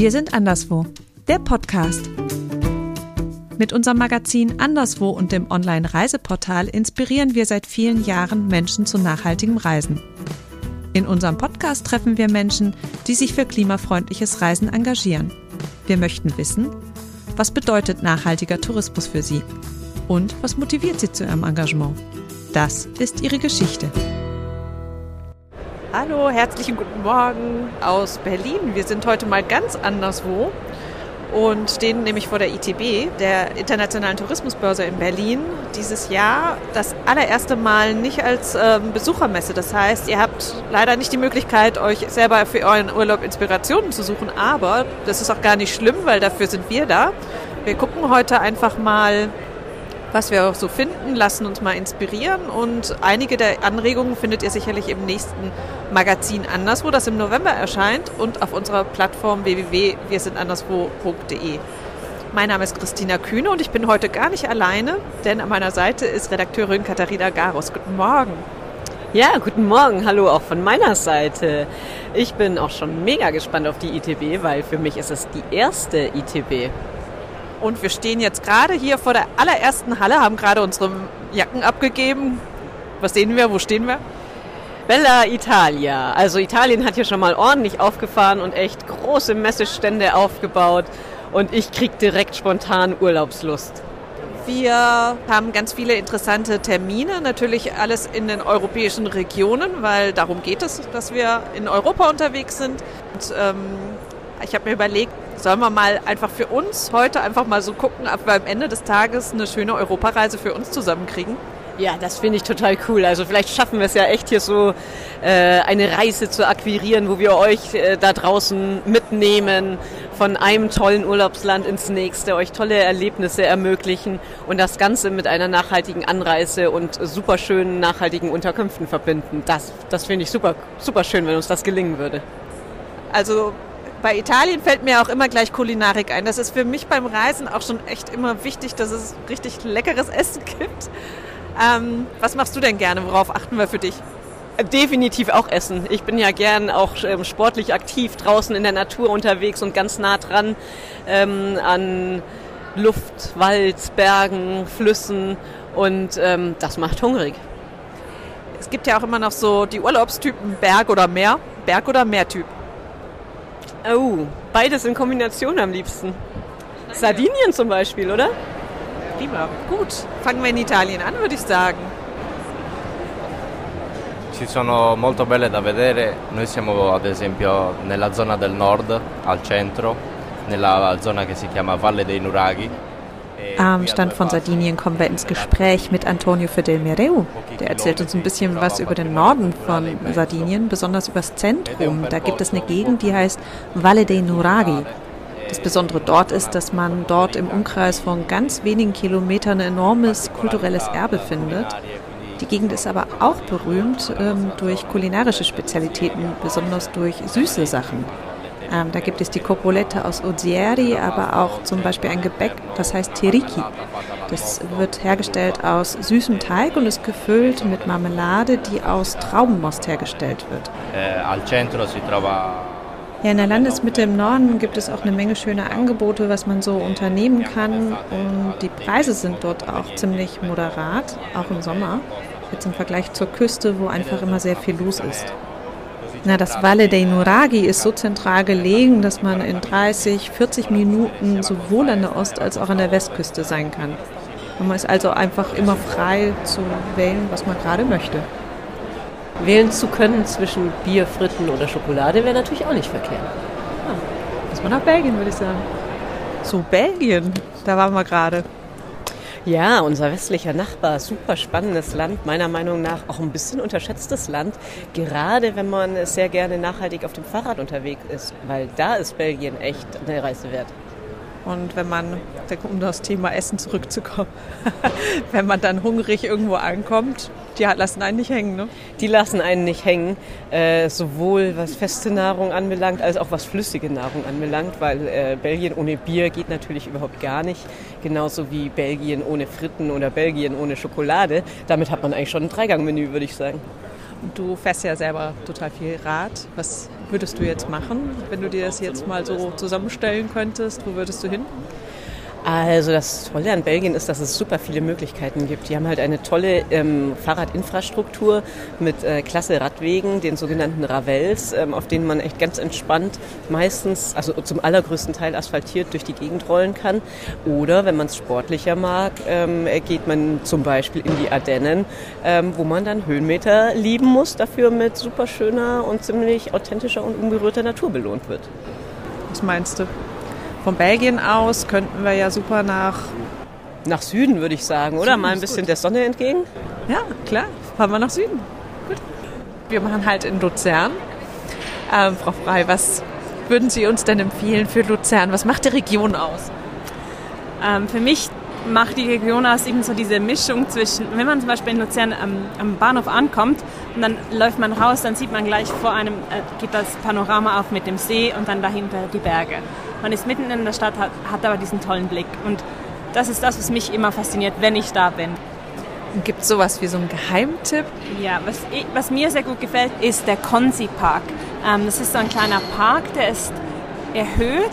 Wir sind anderswo, der Podcast. Mit unserem Magazin Anderswo und dem Online-Reiseportal inspirieren wir seit vielen Jahren Menschen zu nachhaltigem Reisen. In unserem Podcast treffen wir Menschen, die sich für klimafreundliches Reisen engagieren. Wir möchten wissen, was bedeutet nachhaltiger Tourismus für sie und was motiviert sie zu ihrem Engagement. Das ist ihre Geschichte. Hallo, herzlichen guten Morgen aus Berlin. Wir sind heute mal ganz anderswo und stehen nämlich vor der ITB, der Internationalen Tourismusbörse in Berlin. Dieses Jahr das allererste Mal nicht als ähm, Besuchermesse. Das heißt, ihr habt leider nicht die Möglichkeit, euch selber für euren Urlaub Inspirationen zu suchen, aber das ist auch gar nicht schlimm, weil dafür sind wir da. Wir gucken heute einfach mal, was wir auch so finden, lassen uns mal inspirieren und einige der Anregungen findet ihr sicherlich im nächsten Magazin Anderswo, das im November erscheint und auf unserer Plattform www.wirsindanderswo.de. Mein Name ist Christina Kühne und ich bin heute gar nicht alleine, denn an meiner Seite ist Redakteurin Katharina Garus. Guten Morgen. Ja, guten Morgen. Hallo auch von meiner Seite. Ich bin auch schon mega gespannt auf die ITB, weil für mich ist es die erste ITB. Und wir stehen jetzt gerade hier vor der allerersten Halle, haben gerade unsere Jacken abgegeben. Was sehen wir? Wo stehen wir? Bella Italia. Also Italien hat hier schon mal ordentlich aufgefahren und echt große Messestände aufgebaut. Und ich krieg direkt spontan Urlaubslust. Wir haben ganz viele interessante Termine, natürlich alles in den europäischen Regionen, weil darum geht es, dass wir in Europa unterwegs sind. Und, ähm, ich habe mir überlegt, sollen wir mal einfach für uns heute einfach mal so gucken, ob wir am Ende des Tages eine schöne Europareise für uns zusammenkriegen? Ja, das finde ich total cool. Also vielleicht schaffen wir es ja echt hier so äh, eine Reise zu akquirieren, wo wir euch äh, da draußen mitnehmen, von einem tollen Urlaubsland ins nächste, euch tolle Erlebnisse ermöglichen und das Ganze mit einer nachhaltigen Anreise und super schönen nachhaltigen Unterkünften verbinden. Das, das finde ich super, super schön, wenn uns das gelingen würde. Also bei Italien fällt mir auch immer gleich Kulinarik ein. Das ist für mich beim Reisen auch schon echt immer wichtig, dass es richtig leckeres Essen gibt. Ähm, was machst du denn gerne? Worauf achten wir für dich? Definitiv auch Essen. Ich bin ja gern auch ähm, sportlich aktiv draußen in der Natur unterwegs und ganz nah dran ähm, an Luft, Wald, Bergen, Flüssen und ähm, das macht hungrig. Es gibt ja auch immer noch so die Urlaubstypen Berg oder Meer. Berg oder Meertyp? Oh, beides in Kombination am liebsten. Sardinien zum Beispiel, oder? Prima. Gut, fangen wir in Italien an, würde ich sagen. Ci sono molto belle da vedere. Noi siamo ad esempio nella zona del nord, al centro, nella zona che si chiama Valle dei Nuraghi. Am Stand von Sardinien kommen wir ins Gespräch mit Antonio Fidel Mereu. Der erzählt uns ein bisschen was über den Norden von Sardinien, besonders über das Zentrum. Da gibt es eine Gegend, die heißt Valle dei Nuraghi. Das Besondere dort ist, dass man dort im Umkreis von ganz wenigen Kilometern ein enormes kulturelles Erbe findet. Die Gegend ist aber auch berühmt ähm, durch kulinarische Spezialitäten, besonders durch süße Sachen. Ähm, da gibt es die Copolette aus Ozieri, aber auch zum Beispiel ein Gebäck, das heißt Teriki. Das wird hergestellt aus süßem Teig und ist gefüllt mit Marmelade, die aus Traubenmost hergestellt wird. Trova ja, in der Landesmitte im Norden gibt es auch eine Menge schöner Angebote, was man so unternehmen kann. Und die Preise sind dort auch ziemlich moderat, auch im Sommer. Jetzt im Vergleich zur Küste, wo einfach immer sehr viel los ist. Na, das Valle dei Nuraghi ist so zentral gelegen, dass man in 30, 40 Minuten sowohl an der Ost- als auch an der Westküste sein kann. Und man ist also einfach immer frei zu wählen, was man gerade möchte. Wählen zu können zwischen Bier, Fritten oder Schokolade wäre natürlich auch nicht verkehrt. Ja, muss man nach Belgien, würde ich sagen. So, Belgien, da waren wir gerade. Ja, unser westlicher Nachbar, super spannendes Land, meiner Meinung nach auch ein bisschen unterschätztes Land, gerade wenn man sehr gerne nachhaltig auf dem Fahrrad unterwegs ist, weil da ist Belgien echt eine Reise wert. Und wenn man, um das Thema Essen zurückzukommen, wenn man dann hungrig irgendwo ankommt, die lassen einen nicht hängen, ne? Die lassen einen nicht hängen, äh, sowohl was feste Nahrung anbelangt, als auch was flüssige Nahrung anbelangt, weil äh, Belgien ohne Bier geht natürlich überhaupt gar nicht, genauso wie Belgien ohne Fritten oder Belgien ohne Schokolade. Damit hat man eigentlich schon ein Dreigangmenü, würde ich sagen. Du fährst ja selber total viel Rad. Was würdest du jetzt machen, wenn du dir das jetzt mal so zusammenstellen könntest? Wo würdest du hin? Also das Tolle an Belgien ist, dass es super viele Möglichkeiten gibt. Die haben halt eine tolle ähm, Fahrradinfrastruktur mit äh, klasse Radwegen, den sogenannten Ravels, ähm, auf denen man echt ganz entspannt meistens, also zum allergrößten Teil asphaltiert durch die Gegend rollen kann. Oder wenn man es sportlicher mag, ähm, geht man zum Beispiel in die Ardennen, ähm, wo man dann Höhenmeter lieben muss, dafür mit super schöner und ziemlich authentischer und unberührter Natur belohnt wird. Was meinst du? Von Belgien aus könnten wir ja super nach... Nach Süden, würde ich sagen, oder? Süden Mal ein bisschen gut. der Sonne entgegen? Ja, klar. Fahren wir nach Süden. Gut. Wir machen halt in Luzern. Ähm, Frau Frei, was würden Sie uns denn empfehlen für Luzern? Was macht die Region aus? Ähm, für mich macht die Region aus eben so diese Mischung zwischen, wenn man zum Beispiel in Luzern am, am Bahnhof ankommt und dann läuft man raus, dann sieht man gleich vor einem, äh, geht das Panorama auf mit dem See und dann dahinter die Berge. Man ist mitten in der Stadt, hat, hat aber diesen tollen Blick. Und das ist das, was mich immer fasziniert, wenn ich da bin. Gibt es sowas wie so einen Geheimtipp? Ja, was, was, mir sehr gut gefällt, ist der Konzi Park. Ähm, das ist so ein kleiner Park, der ist erhöht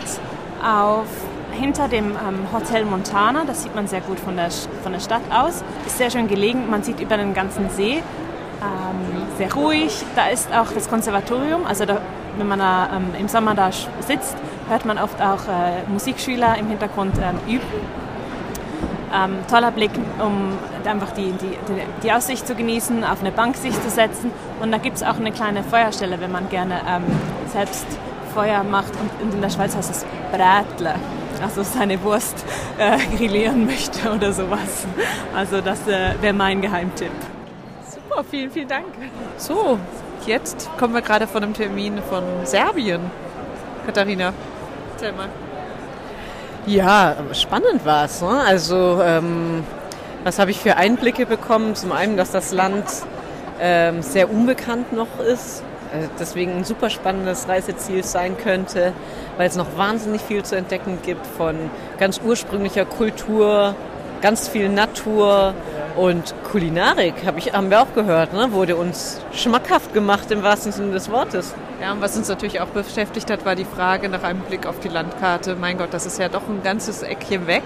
auf hinter dem ähm, Hotel Montana. Das sieht man sehr gut von der, von der Stadt aus. Ist sehr schön gelegen. Man sieht über den ganzen See. Ähm, sehr ruhig. Da ist auch das Konservatorium. Also da, wenn man da, ähm, im Sommer da sitzt, hört man oft auch äh, Musikschüler im Hintergrund ähm, üben. Ähm, toller Blick, um einfach die, die, die, Aussicht zu genießen, auf eine Bank sich zu setzen. Und da gibt es auch eine kleine Feuerstelle, wenn man gerne ähm, selbst Feuer macht. Und in der Schweiz heißt es Brätle, also seine Wurst äh, grillieren möchte oder sowas. Also das äh, wäre mein Geheimtipp. Super, vielen, vielen Dank. So, jetzt kommen wir gerade von einem Termin von Serbien. Katharina. Erzähl mal. Ja, spannend war es. Ne? Also, ähm, was habe ich für Einblicke bekommen? Zum einen, dass das Land ähm, sehr unbekannt noch ist, äh, deswegen ein super spannendes Reiseziel sein könnte, weil es noch wahnsinnig viel zu entdecken gibt von ganz ursprünglicher Kultur, ganz viel Natur und Kulinarik, hab ich, haben wir auch gehört, ne? wurde uns schmackhaft gemacht im wahrsten Sinne des Wortes. Ja, und was uns natürlich auch beschäftigt hat, war die Frage nach einem Blick auf die Landkarte. Mein Gott, das ist ja doch ein ganzes Eckchen weg.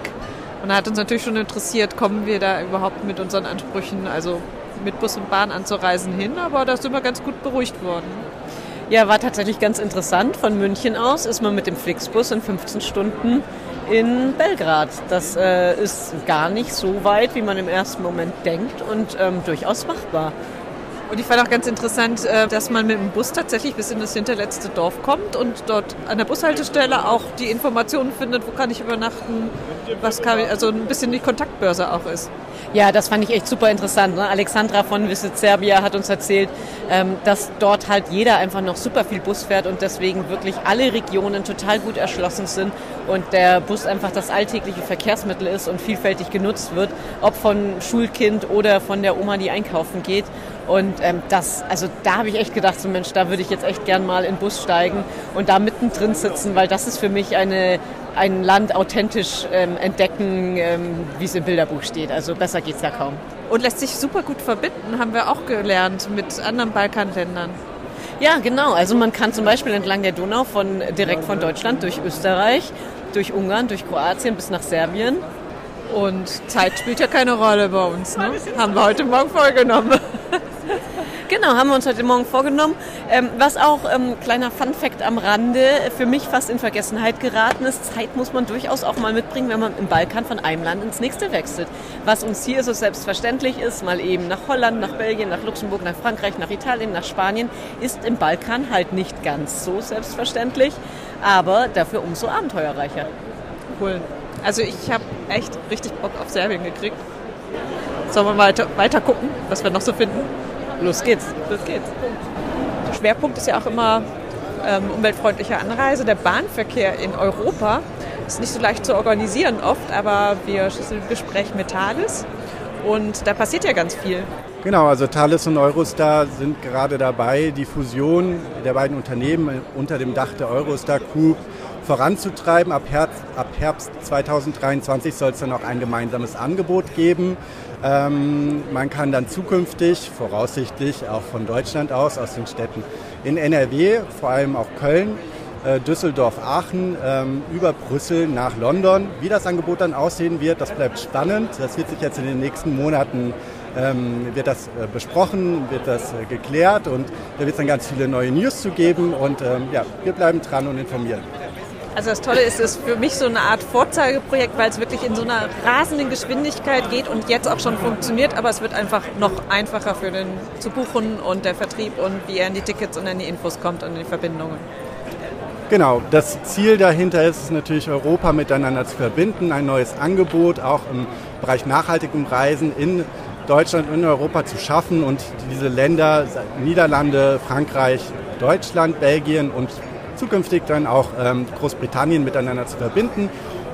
Und da hat uns natürlich schon interessiert, kommen wir da überhaupt mit unseren Ansprüchen, also mit Bus und Bahn anzureisen hin, aber da sind wir ganz gut beruhigt worden. Ja, war tatsächlich ganz interessant. Von München aus ist man mit dem Flixbus in 15 Stunden in Belgrad. Das äh, ist gar nicht so weit, wie man im ersten Moment denkt und ähm, durchaus machbar. Und ich fand auch ganz interessant, äh, dass man mit dem Bus tatsächlich bis in das hinterletzte Dorf kommt und dort an der Bushaltestelle auch die Informationen findet, wo kann ich übernachten, was kann ich, also ein bisschen die Kontaktbörse auch ist. Ja, das fand ich echt super interessant. Ne? Alexandra von Visit Serbia hat uns erzählt, ähm, dass dort halt jeder einfach noch super viel Bus fährt und deswegen wirklich alle Regionen total gut erschlossen sind und der Bus einfach das alltägliche Verkehrsmittel ist und vielfältig genutzt wird, ob von Schulkind oder von der Oma, die einkaufen geht. Und ähm, das, also da habe ich echt gedacht, so Mensch, da würde ich jetzt echt gern mal in den Bus steigen und da mittendrin sitzen, weil das ist für mich eine, ein Land authentisch ähm, entdecken, ähm, wie es im Bilderbuch steht. Also besser geht es ja kaum. Und lässt sich super gut verbinden, haben wir auch gelernt mit anderen Balkanländern. Ja, genau. Also man kann zum Beispiel entlang der Donau von, direkt von Deutschland durch Österreich, durch Ungarn, durch Kroatien bis nach Serbien. Und Zeit spielt ja keine Rolle bei uns. Ne? Haben wir heute Morgen vorgenommen. Genau, haben wir uns heute Morgen vorgenommen. Ähm, was auch, ähm, kleiner Fun-Fact am Rande, für mich fast in Vergessenheit geraten ist, Zeit muss man durchaus auch mal mitbringen, wenn man im Balkan von einem Land ins nächste wechselt. Was uns hier so selbstverständlich ist, mal eben nach Holland, nach Belgien, nach Luxemburg, nach Frankreich, nach Italien, nach Spanien, ist im Balkan halt nicht ganz so selbstverständlich, aber dafür umso abenteuerreicher. Cool. Also ich habe echt richtig Bock auf Serbien gekriegt. Sollen wir weiter, weiter gucken, was wir noch so finden? Los geht's. Los geht's. Schwerpunkt ist ja auch immer ähm, umweltfreundliche Anreise. Der Bahnverkehr in Europa ist nicht so leicht zu organisieren oft, aber wir sind im Gespräch mit Thales und da passiert ja ganz viel. Genau, also Thales und Eurostar sind gerade dabei, die Fusion der beiden Unternehmen unter dem Dach der Eurostar Group voranzutreiben. Ab Herbst, ab Herbst 2023 soll es dann auch ein gemeinsames Angebot geben. Ähm, man kann dann zukünftig, voraussichtlich auch von Deutschland aus, aus den Städten in NRW, vor allem auch Köln, äh, Düsseldorf, Aachen, ähm, über Brüssel nach London. Wie das Angebot dann aussehen wird, das bleibt spannend. Das wird sich jetzt in den nächsten Monaten ähm, wird das äh, besprochen, wird das äh, geklärt und da wird es dann ganz viele neue News zu geben und ähm, ja, wir bleiben dran und informieren. Also das Tolle ist, es ist für mich so eine Art Vorzeigeprojekt, weil es wirklich in so einer rasenden Geschwindigkeit geht und jetzt auch schon funktioniert, aber es wird einfach noch einfacher für den zu buchen und der Vertrieb und wie er an die Tickets und an die Infos kommt und an die Verbindungen. Genau, das Ziel dahinter ist es natürlich, Europa miteinander zu verbinden, ein neues Angebot auch im Bereich nachhaltigem Reisen in Deutschland und in Europa zu schaffen und diese Länder, Niederlande, Frankreich, Deutschland, Belgien und zukünftig dann auch ähm, Großbritannien miteinander zu verbinden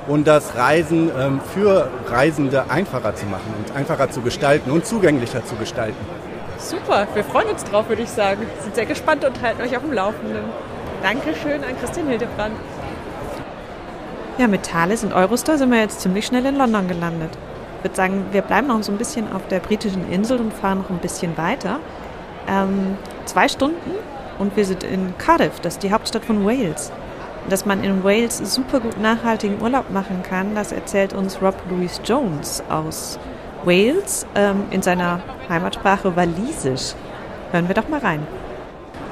und das Reisen ähm, für Reisende einfacher zu machen und einfacher zu gestalten und zugänglicher zu gestalten. Super, wir freuen uns drauf, würde ich sagen. Sind sehr gespannt und halten euch auf dem Laufenden. Dankeschön an Christine Hildebrand. Ja, mit Thales und Eurostar sind wir jetzt ziemlich schnell in London gelandet. Ich würde sagen, wir bleiben noch so ein bisschen auf der britischen Insel und fahren noch ein bisschen weiter. Ähm, zwei Stunden und wir sind in Cardiff, das ist die Hauptstadt von Wales. Dass man in Wales super gut nachhaltigen Urlaub machen kann, das erzählt uns Rob Louis Jones aus Wales ähm, in seiner Heimatsprache Walisisch. Hören wir doch mal rein.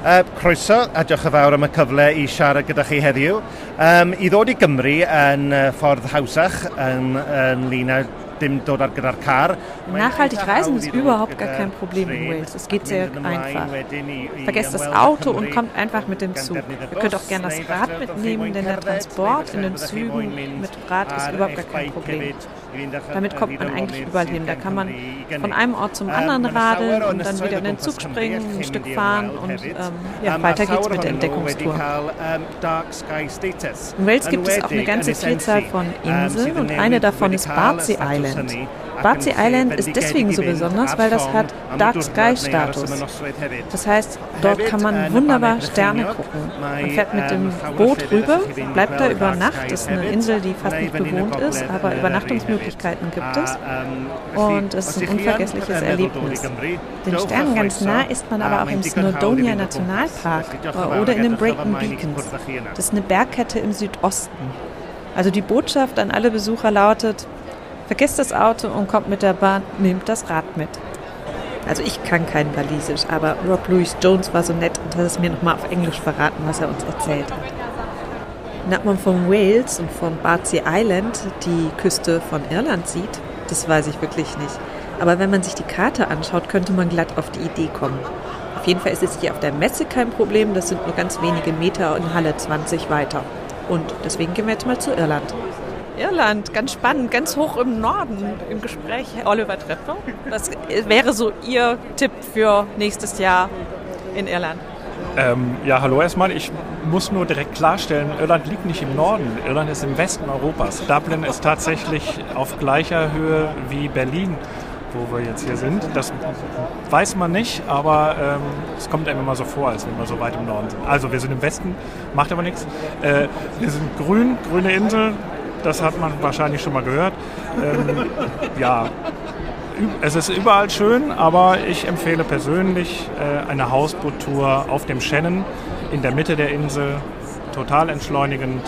Uh, croeso a diolch yn fawr am y cyfle i siarad gyda chi heddiw. Um, I ddod i Gymru yn uh, ffordd hawsach yn, yn lun Nachhaltig reisen ist überhaupt gar kein Problem in Wales. Es geht sehr einfach. Vergesst das Auto und kommt einfach mit dem Zug. Ihr könnt auch gerne das Rad mitnehmen, denn der Transport in den Zügen mit Rad ist überhaupt gar kein Problem. Damit kommt man eigentlich überall hin. Da kann man von einem Ort zum anderen radeln und dann wieder in den Zug springen, ein Stück fahren und ähm, ja, weiter geht's mit der Entdeckungstour. In Wales gibt es auch eine ganze Vielzahl von Inseln und eine davon ist Bardsey Island. Bardsey Island ist deswegen so besonders, weil das hat Dark Sky Status. Das heißt, dort kann man wunderbar Sterne gucken. Man fährt mit dem Boot rüber, bleibt da über Nacht. Das ist eine Insel, die fast nicht bewohnt ist, aber Übernachtungsmöglichkeiten gibt es. Und es ist ein unvergessliches Erlebnis. Den Sternen ganz nah ist man aber auch im Snowdonia Nationalpark oder in den Brayton Beacons. Das ist eine Bergkette im Südosten. Also die Botschaft an alle Besucher lautet, Vergesst das Auto und kommt mit der Bahn, nehmt das Rad mit. Also ich kann kein Walisisch, aber Rob Louis Jones war so nett und hat es mir nochmal auf Englisch verraten, was er uns erzählt hat. Ob man von Wales und von Bardsey Island die Küste von Irland sieht, das weiß ich wirklich nicht. Aber wenn man sich die Karte anschaut, könnte man glatt auf die Idee kommen. Auf jeden Fall ist es hier auf der Messe kein Problem, das sind nur ganz wenige Meter in Halle 20 weiter. Und deswegen gehen wir jetzt mal zu Irland. Irland, ganz spannend, ganz hoch im Norden im Gespräch. Oliver Treffer, was wäre so Ihr Tipp für nächstes Jahr in Irland? Ähm, ja, hallo erstmal. Ich muss nur direkt klarstellen, Irland liegt nicht im Norden. Irland ist im Westen Europas. Dublin ist tatsächlich auf gleicher Höhe wie Berlin, wo wir jetzt hier sind. Das weiß man nicht, aber ähm, es kommt einem immer so vor, als wenn wir so weit im Norden sind. Also wir sind im Westen, macht aber nichts. Äh, wir sind grün, grüne Insel, das hat man wahrscheinlich schon mal gehört. Ähm, ja, es ist überall schön, aber ich empfehle persönlich äh, eine Hausboottour auf dem Shannon in der Mitte der Insel. Total entschleunigend,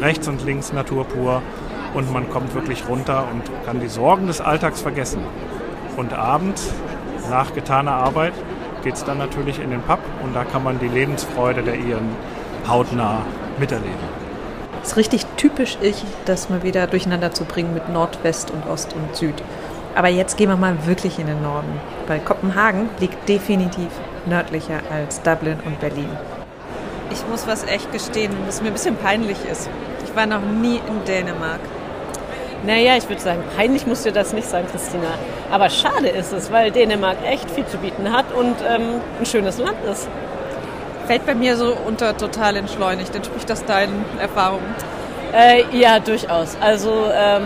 rechts und links Natur pur und man kommt wirklich runter und kann die Sorgen des Alltags vergessen. Und abends, nach getaner Arbeit, geht es dann natürlich in den Pub und da kann man die Lebensfreude der Iren hautnah miterleben. Es ist richtig typisch ich, das mal wieder durcheinander zu bringen mit Nordwest und Ost und Süd. Aber jetzt gehen wir mal wirklich in den Norden, weil Kopenhagen liegt definitiv nördlicher als Dublin und Berlin. Ich muss was echt gestehen, was mir ein bisschen peinlich ist. Ich war noch nie in Dänemark. Naja, ich würde sagen, peinlich muss dir das nicht sein, Christina. Aber schade ist es, weil Dänemark echt viel zu bieten hat und ähm, ein schönes Land ist fällt bei mir so unter total entschleunigt. Entspricht das deinen Erfahrungen? Äh, ja, durchaus. Also ähm,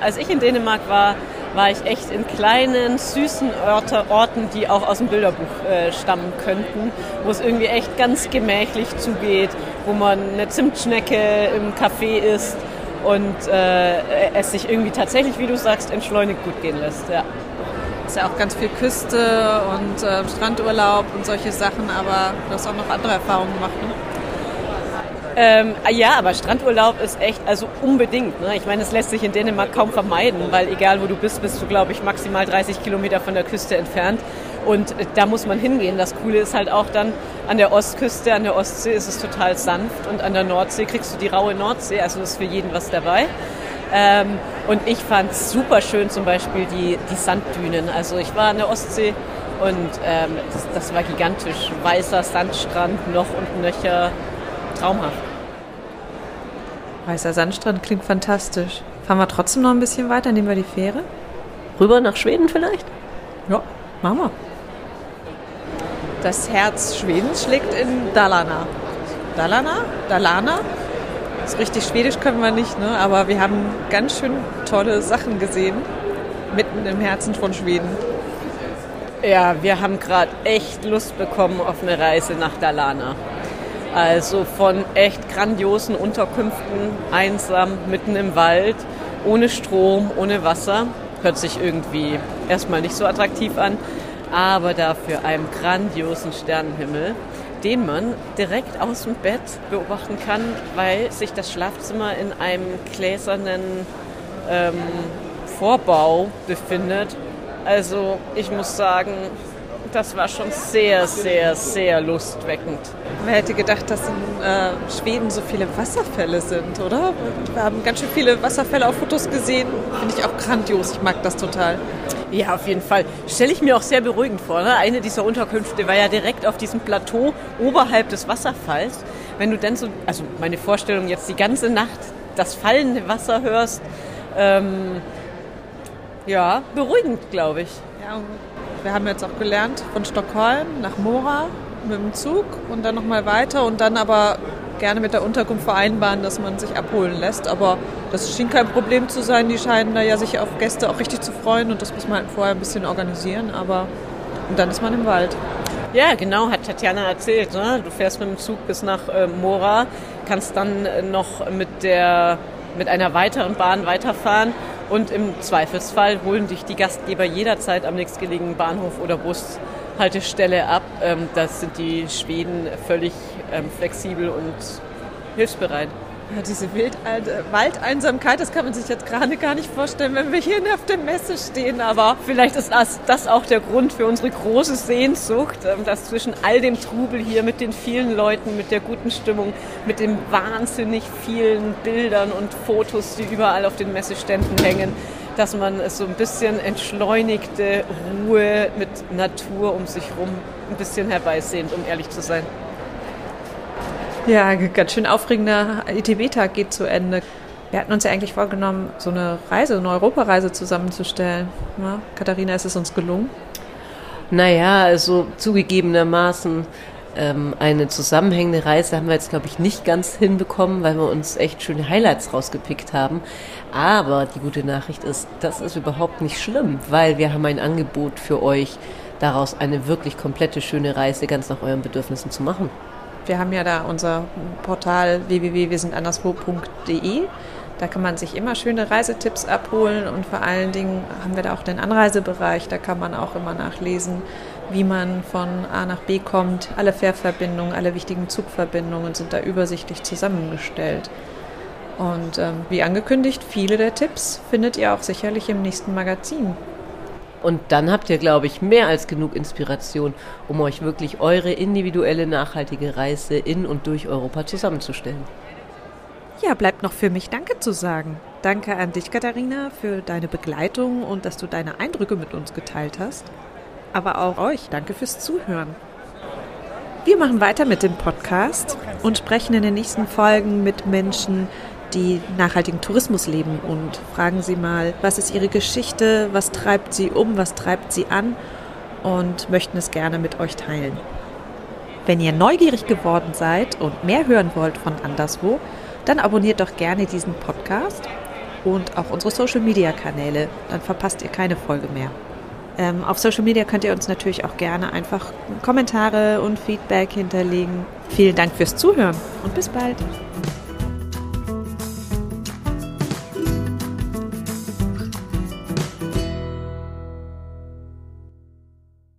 als ich in Dänemark war, war ich echt in kleinen, süßen Orte, Orten, die auch aus dem Bilderbuch äh, stammen könnten, wo es irgendwie echt ganz gemächlich zugeht, wo man eine Zimtschnecke im Café isst und äh, es sich irgendwie tatsächlich, wie du sagst, entschleunigt gut gehen lässt. Ja. Ist ja auch ganz viel Küste und äh, Strandurlaub und solche Sachen, aber du hast auch noch andere Erfahrungen gemacht, ne? Ähm, ja, aber Strandurlaub ist echt, also unbedingt. Ne? Ich meine, es lässt sich in Dänemark kaum vermeiden, weil egal wo du bist, bist du, glaube ich, maximal 30 Kilometer von der Küste entfernt. Und äh, da muss man hingehen. Das Coole ist halt auch dann, an der Ostküste, an der Ostsee ist es total sanft und an der Nordsee kriegst du die raue Nordsee, also ist für jeden was dabei. Ähm, und ich fand es super schön, zum Beispiel die, die Sanddünen. Also ich war an der Ostsee und ähm, das, das war gigantisch. Weißer Sandstrand, noch und nöcher, traumhaft. Weißer Sandstrand klingt fantastisch. Fahren wir trotzdem noch ein bisschen weiter, nehmen wir die Fähre? Rüber nach Schweden vielleicht? Ja, machen wir. Das Herz Schwedens schlägt in Dalarna. Dalarna? Dalarna? So richtig Schwedisch können wir nicht, ne? aber wir haben ganz schön tolle Sachen gesehen, mitten im Herzen von Schweden. Ja, wir haben gerade echt Lust bekommen auf eine Reise nach Dalarna. Also von echt grandiosen Unterkünften, einsam, mitten im Wald, ohne Strom, ohne Wasser. Hört sich irgendwie erstmal nicht so attraktiv an, aber dafür einem grandiosen Sternenhimmel, den man direkt aus dem Bett beobachten kann, weil sich das Schlafzimmer in einem gläsernen ähm, Vorbau befindet. Also ich muss sagen, das war schon sehr, sehr, sehr lustweckend. Wer hätte gedacht, dass in äh, Schweden so viele Wasserfälle sind, oder? Wir haben ganz schön viele Wasserfälle auf Fotos gesehen. Finde ich auch grandios. Ich mag das total. Ja, auf jeden Fall. Stelle ich mir auch sehr beruhigend vor. Ne? Eine dieser Unterkünfte war ja direkt auf diesem Plateau oberhalb des Wasserfalls. Wenn du dann so, also meine Vorstellung jetzt die ganze Nacht das fallende Wasser hörst, ähm, ja, beruhigend, glaube ich. Ja, wir haben jetzt auch gelernt von Stockholm nach Mora mit dem Zug und dann nochmal weiter und dann aber gerne mit der Unterkunft vereinbaren, dass man sich abholen lässt. Aber das schien kein Problem zu sein. Die scheinen da ja sich auf Gäste auch richtig zu freuen und das muss man halt vorher ein bisschen organisieren. Aber und dann ist man im Wald. Ja, genau, hat Tatjana erzählt. Ne? Du fährst mit dem Zug bis nach äh, Mora, kannst dann äh, noch mit, der, mit einer weiteren Bahn weiterfahren und im Zweifelsfall holen dich die Gastgeber jederzeit am nächstgelegenen Bahnhof oder Bushaltestelle ab. Ähm, das sind die Schweden völlig ähm, flexibel und hilfsbereit. Ja, diese Wildalte, Waldeinsamkeit, das kann man sich jetzt gerade gar nicht vorstellen, wenn wir hier auf der Messe stehen. Aber vielleicht ist das, das auch der Grund für unsere große Sehnsucht, ähm, dass zwischen all dem Trubel hier mit den vielen Leuten, mit der guten Stimmung, mit den wahnsinnig vielen Bildern und Fotos, die überall auf den Messeständen hängen, dass man so ein bisschen entschleunigte Ruhe mit Natur um sich herum ein bisschen herbeisehnt, um ehrlich zu sein. Ja, ganz schön aufregender ITB-Tag geht zu Ende. Wir hatten uns ja eigentlich vorgenommen, so eine Reise, eine Europareise zusammenzustellen. Ja, Katharina, ist es uns gelungen? Naja, also zugegebenermaßen ähm, eine zusammenhängende Reise haben wir jetzt, glaube ich, nicht ganz hinbekommen, weil wir uns echt schöne Highlights rausgepickt haben. Aber die gute Nachricht ist, das ist überhaupt nicht schlimm, weil wir haben ein Angebot für euch, daraus eine wirklich komplette schöne Reise ganz nach euren Bedürfnissen zu machen. Wir haben ja da unser Portal www.wirsindandernwo.de. Da kann man sich immer schöne Reisetipps abholen und vor allen Dingen haben wir da auch den Anreisebereich. Da kann man auch immer nachlesen, wie man von A nach B kommt. Alle Fährverbindungen, alle wichtigen Zugverbindungen sind da übersichtlich zusammengestellt. Und ähm, wie angekündigt, viele der Tipps findet ihr auch sicherlich im nächsten Magazin. Und dann habt ihr, glaube ich, mehr als genug Inspiration, um euch wirklich eure individuelle nachhaltige Reise in und durch Europa zusammenzustellen. Ja, bleibt noch für mich Danke zu sagen. Danke an dich, Katharina, für deine Begleitung und dass du deine Eindrücke mit uns geteilt hast. Aber auch euch danke fürs Zuhören. Wir machen weiter mit dem Podcast und sprechen in den nächsten Folgen mit Menschen, die nachhaltigen Tourismus leben und fragen Sie mal, was ist Ihre Geschichte, was treibt Sie um, was treibt Sie an und möchten es gerne mit euch teilen. Wenn ihr neugierig geworden seid und mehr hören wollt von anderswo, dann abonniert doch gerne diesen Podcast und auch unsere Social Media Kanäle, dann verpasst ihr keine Folge mehr. Ähm, auf Social Media könnt ihr uns natürlich auch gerne einfach Kommentare und Feedback hinterlegen. Vielen Dank fürs Zuhören und bis bald.